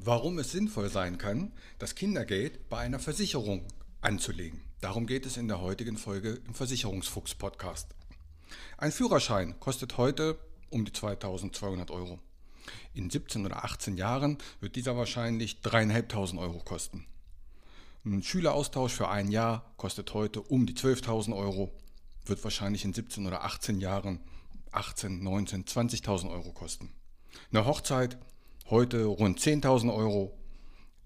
Warum es sinnvoll sein kann, das Kindergeld bei einer Versicherung anzulegen. Darum geht es in der heutigen Folge im Versicherungsfuchs Podcast. Ein Führerschein kostet heute um die 2200 Euro. In 17 oder 18 Jahren wird dieser wahrscheinlich 3.500 Euro kosten. Ein Schüleraustausch für ein Jahr kostet heute um die 12.000 Euro, wird wahrscheinlich in 17 oder 18 Jahren 18, 19, 20.000 Euro kosten. Eine Hochzeit Heute rund 10.000 Euro,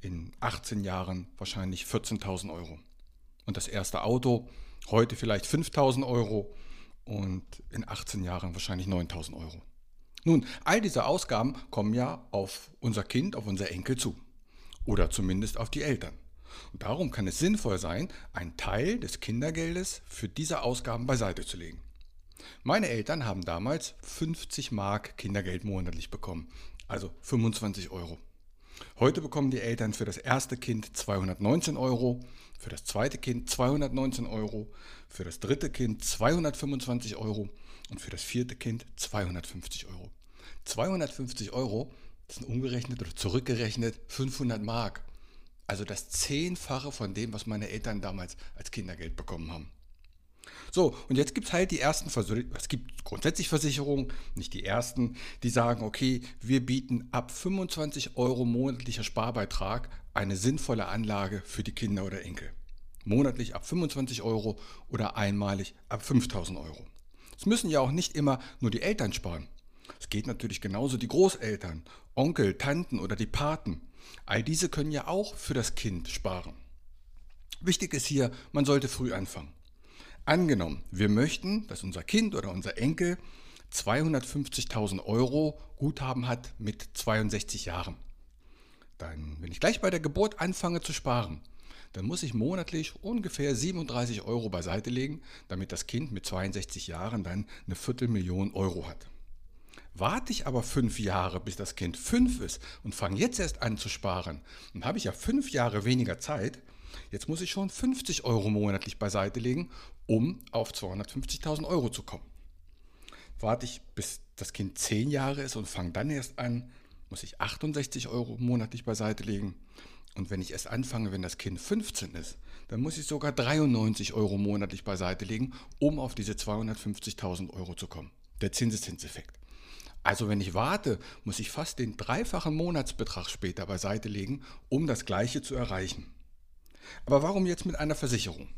in 18 Jahren wahrscheinlich 14.000 Euro. Und das erste Auto heute vielleicht 5.000 Euro und in 18 Jahren wahrscheinlich 9.000 Euro. Nun, all diese Ausgaben kommen ja auf unser Kind, auf unser Enkel zu. Oder zumindest auf die Eltern. Und darum kann es sinnvoll sein, einen Teil des Kindergeldes für diese Ausgaben beiseite zu legen. Meine Eltern haben damals 50 Mark Kindergeld monatlich bekommen also 25 Euro. Heute bekommen die Eltern für das erste Kind 219 Euro, für das zweite Kind 219 Euro, für das dritte Kind 225 Euro und für das vierte Kind 250 Euro. 250 Euro, das sind umgerechnet oder zurückgerechnet 500 Mark. Also das Zehnfache von dem, was meine Eltern damals als Kindergeld bekommen haben. So, und jetzt gibt es halt die ersten Versicherungen, es gibt grundsätzlich Versicherungen, nicht die ersten, die sagen, okay, wir bieten ab 25 Euro monatlicher Sparbeitrag eine sinnvolle Anlage für die Kinder oder Enkel. Monatlich ab 25 Euro oder einmalig ab 5000 Euro. Es müssen ja auch nicht immer nur die Eltern sparen. Es geht natürlich genauso die Großeltern, Onkel, Tanten oder die Paten. All diese können ja auch für das Kind sparen. Wichtig ist hier, man sollte früh anfangen. Angenommen, wir möchten, dass unser Kind oder unser Enkel 250.000 Euro Guthaben hat mit 62 Jahren. Dann, wenn ich gleich bei der Geburt anfange zu sparen, dann muss ich monatlich ungefähr 37 Euro beiseite legen, damit das Kind mit 62 Jahren dann eine Viertelmillion Euro hat. Warte ich aber fünf Jahre, bis das Kind fünf ist und fange jetzt erst an zu sparen, dann habe ich ja fünf Jahre weniger Zeit, Jetzt muss ich schon 50 Euro monatlich beiseite legen, um auf 250.000 Euro zu kommen. Warte ich, bis das Kind 10 Jahre ist und fange dann erst an, muss ich 68 Euro monatlich beiseite legen. Und wenn ich erst anfange, wenn das Kind 15 ist, dann muss ich sogar 93 Euro monatlich beiseite legen, um auf diese 250.000 Euro zu kommen. Der Zinseszinseffekt. Also wenn ich warte, muss ich fast den dreifachen Monatsbetrag später beiseite legen, um das gleiche zu erreichen. Aber warum jetzt mit einer Versicherung?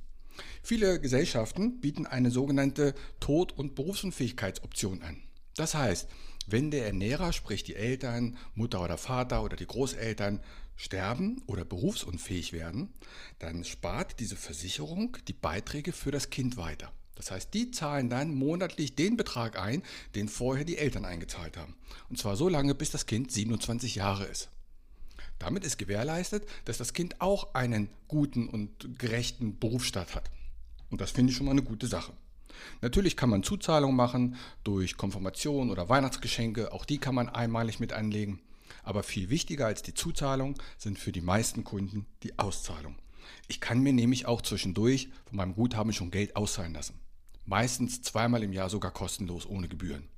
Viele Gesellschaften bieten eine sogenannte Tod- und Berufsunfähigkeitsoption an. Das heißt, wenn der Ernährer, sprich die Eltern, Mutter oder Vater oder die Großeltern sterben oder berufsunfähig werden, dann spart diese Versicherung die Beiträge für das Kind weiter. Das heißt, die zahlen dann monatlich den Betrag ein, den vorher die Eltern eingezahlt haben. Und zwar so lange, bis das Kind 27 Jahre ist. Damit ist gewährleistet, dass das Kind auch einen guten und gerechten Berufsstart hat. Und das finde ich schon mal eine gute Sache. Natürlich kann man Zuzahlungen machen durch Konfirmation oder Weihnachtsgeschenke, auch die kann man einmalig mit anlegen. Aber viel wichtiger als die Zuzahlung sind für die meisten Kunden die Auszahlung. Ich kann mir nämlich auch zwischendurch von meinem Guthaben schon Geld auszahlen lassen. Meistens zweimal im Jahr sogar kostenlos ohne Gebühren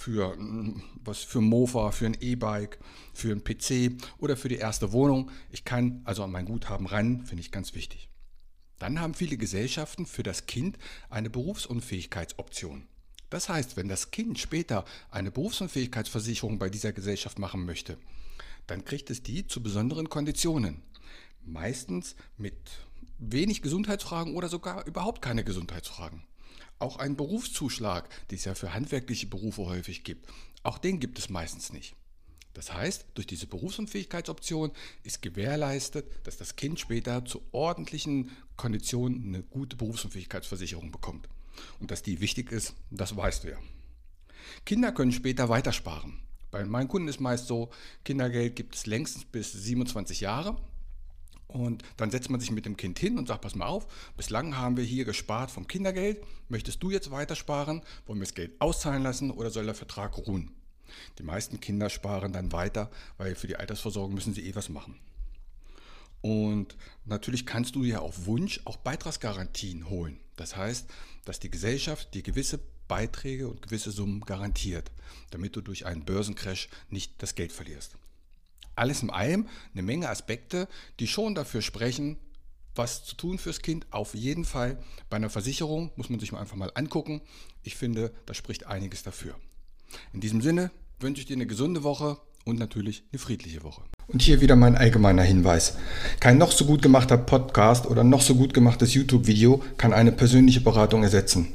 für mm, was für Mofa, für ein E-Bike, für einen PC oder für die erste Wohnung. Ich kann also an mein Guthaben ran, finde ich ganz wichtig. Dann haben viele Gesellschaften für das Kind eine Berufsunfähigkeitsoption. Das heißt, wenn das Kind später eine Berufsunfähigkeitsversicherung bei dieser Gesellschaft machen möchte, dann kriegt es die zu besonderen Konditionen. Meistens mit wenig Gesundheitsfragen oder sogar überhaupt keine Gesundheitsfragen. Auch ein Berufszuschlag, den es ja für handwerkliche Berufe häufig gibt, auch den gibt es meistens nicht. Das heißt, durch diese Berufsunfähigkeitsoption ist gewährleistet, dass das Kind später zu ordentlichen Konditionen eine gute Berufsunfähigkeitsversicherung bekommt. Und dass die wichtig ist, das weißt du ja. Kinder können später weitersparen. Bei meinen Kunden ist meist so, Kindergeld gibt es längstens bis 27 Jahre. Und dann setzt man sich mit dem Kind hin und sagt, pass mal auf, bislang haben wir hier gespart vom Kindergeld. Möchtest du jetzt weitersparen? Wollen wir das Geld auszahlen lassen oder soll der Vertrag ruhen? Die meisten Kinder sparen dann weiter, weil für die Altersversorgung müssen sie eh was machen. Und natürlich kannst du ja auf Wunsch auch Beitragsgarantien holen. Das heißt, dass die Gesellschaft dir gewisse Beiträge und gewisse Summen garantiert, damit du durch einen Börsencrash nicht das Geld verlierst. Alles in allem eine Menge Aspekte, die schon dafür sprechen, was zu tun fürs Kind. Auf jeden Fall bei einer Versicherung muss man sich mal einfach mal angucken. Ich finde, da spricht einiges dafür. In diesem Sinne wünsche ich dir eine gesunde Woche und natürlich eine friedliche Woche. Und hier wieder mein allgemeiner Hinweis. Kein noch so gut gemachter Podcast oder noch so gut gemachtes YouTube-Video kann eine persönliche Beratung ersetzen.